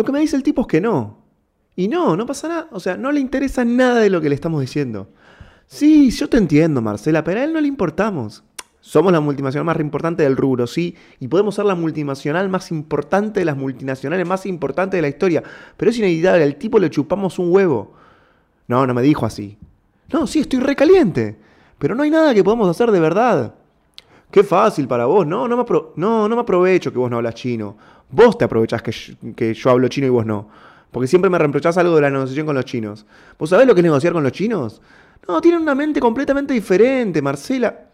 Lo que me dice el tipo es que no. Y no, no pasa nada. O sea, no le interesa nada de lo que le estamos diciendo. Sí, yo te entiendo, Marcela, pero a él no le importamos. Somos la multinacional más importante del rubro, sí, y podemos ser la multinacional más importante de las multinacionales más importantes de la historia, pero es inevitable, al tipo le chupamos un huevo. No, no me dijo así. No, sí, estoy recaliente, pero no hay nada que podamos hacer de verdad. Qué fácil para vos, no, no me, no, no me aprovecho que vos no hablas chino. Vos te aprovechás que yo hablo chino y vos no. Porque siempre me reprochás algo de la negociación con los chinos. ¿Vos sabés lo que es negociar con los chinos? No, tienen una mente completamente diferente, Marcela.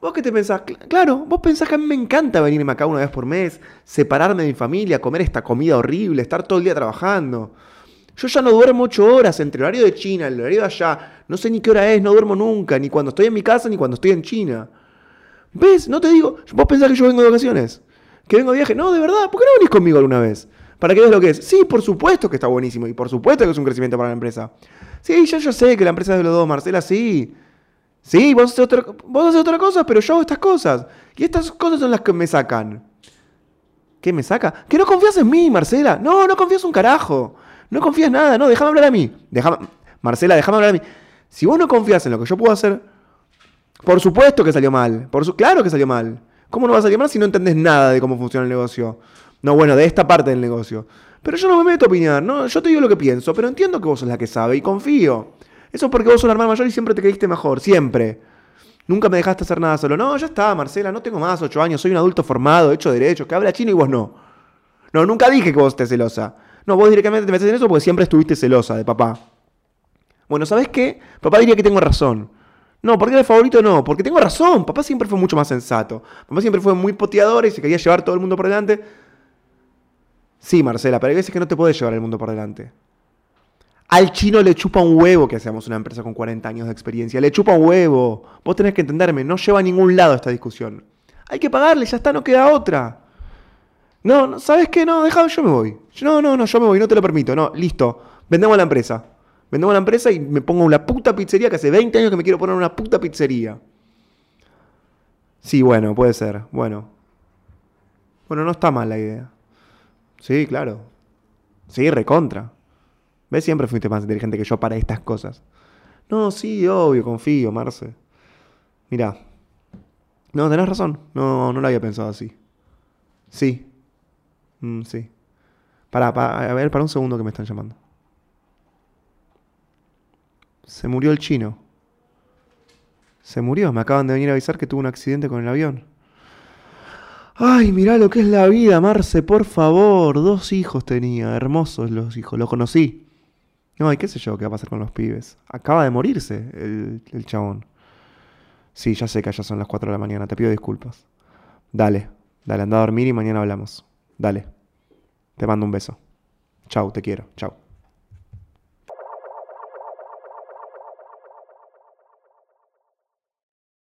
¿Vos qué te pensás? Claro, vos pensás que a mí me encanta venirme acá una vez por mes, separarme de mi familia, comer esta comida horrible, estar todo el día trabajando. Yo ya no duermo ocho horas entre el horario de China el horario de allá. No sé ni qué hora es, no duermo nunca, ni cuando estoy en mi casa ni cuando estoy en China. ¿Ves? No te digo. Vos pensás que yo vengo de vacaciones. Que vengo de viaje. No, de verdad. ¿Por qué no venís conmigo alguna vez? Para que veas lo que es. Sí, por supuesto que está buenísimo. Y por supuesto que es un crecimiento para la empresa. Sí, ya yo sé que la empresa es de los dos, Marcela, sí. Sí, vos haces, otra, vos cosa, pero yo hago estas cosas. Y estas cosas son las que me sacan. ¿Qué me saca? Que no confías en mí, Marcela. No, no confías un carajo. No confías nada. No, déjame hablar a mí. Déjame, Marcela, déjame hablar a mí. Si vos no confías en lo que yo puedo hacer, por supuesto que salió mal. Por su, claro que salió mal. ¿Cómo no va a mal si no entendés nada de cómo funciona el negocio? No, bueno, de esta parte del negocio. Pero yo no me meto a opinar, ¿no? Yo te digo lo que pienso, pero entiendo que vos sos la que sabe y confío. Eso es porque vos sos la hermana mayor y siempre te creíste mejor, siempre. Nunca me dejaste hacer nada solo. No, ya está, Marcela, no tengo más ocho años, soy un adulto formado, hecho derecho, que habla chino y vos no. No, nunca dije que vos estés celosa. No, vos directamente te metes en eso porque siempre estuviste celosa de papá. Bueno, ¿sabés qué? Papá diría que tengo razón. No, porque era el favorito no, porque tengo razón. Papá siempre fue mucho más sensato. Papá siempre fue muy poteador y se quería llevar todo el mundo por delante. Sí, Marcela, pero hay veces que no te puedes llevar el mundo por delante. Al chino le chupa un huevo que hacemos una empresa con 40 años de experiencia. Le chupa un huevo. Vos tenés que entenderme, no lleva a ningún lado esta discusión. Hay que pagarle, ya está, no queda otra. No, ¿sabes qué? No, deja, yo me voy. No, no, no, yo me voy, no te lo permito. No, listo. Vendemos la empresa. Vendemos la empresa y me pongo una puta pizzería que hace 20 años que me quiero poner una puta pizzería. Sí, bueno, puede ser. Bueno. Bueno, no está mal la idea. Sí, claro. Sí, recontra. ¿Ves? Siempre fuiste más inteligente que yo para estas cosas. No, sí, obvio, confío, Marce. Mirá. No, tenés razón. No, no lo había pensado así. Sí. Mm, sí. Para, para, a ver, para un segundo que me están llamando. Se murió el chino. Se murió. Me acaban de venir a avisar que tuvo un accidente con el avión. Ay, mirá lo que es la vida, Marce, por favor. Dos hijos tenía, hermosos los hijos, los conocí. No, y qué sé yo qué va a pasar con los pibes. Acaba de morirse el, el chabón. Sí, ya sé que ya son las 4 de la mañana, te pido disculpas. Dale, dale, anda a dormir y mañana hablamos. Dale. Te mando un beso. Chau, te quiero. Chau.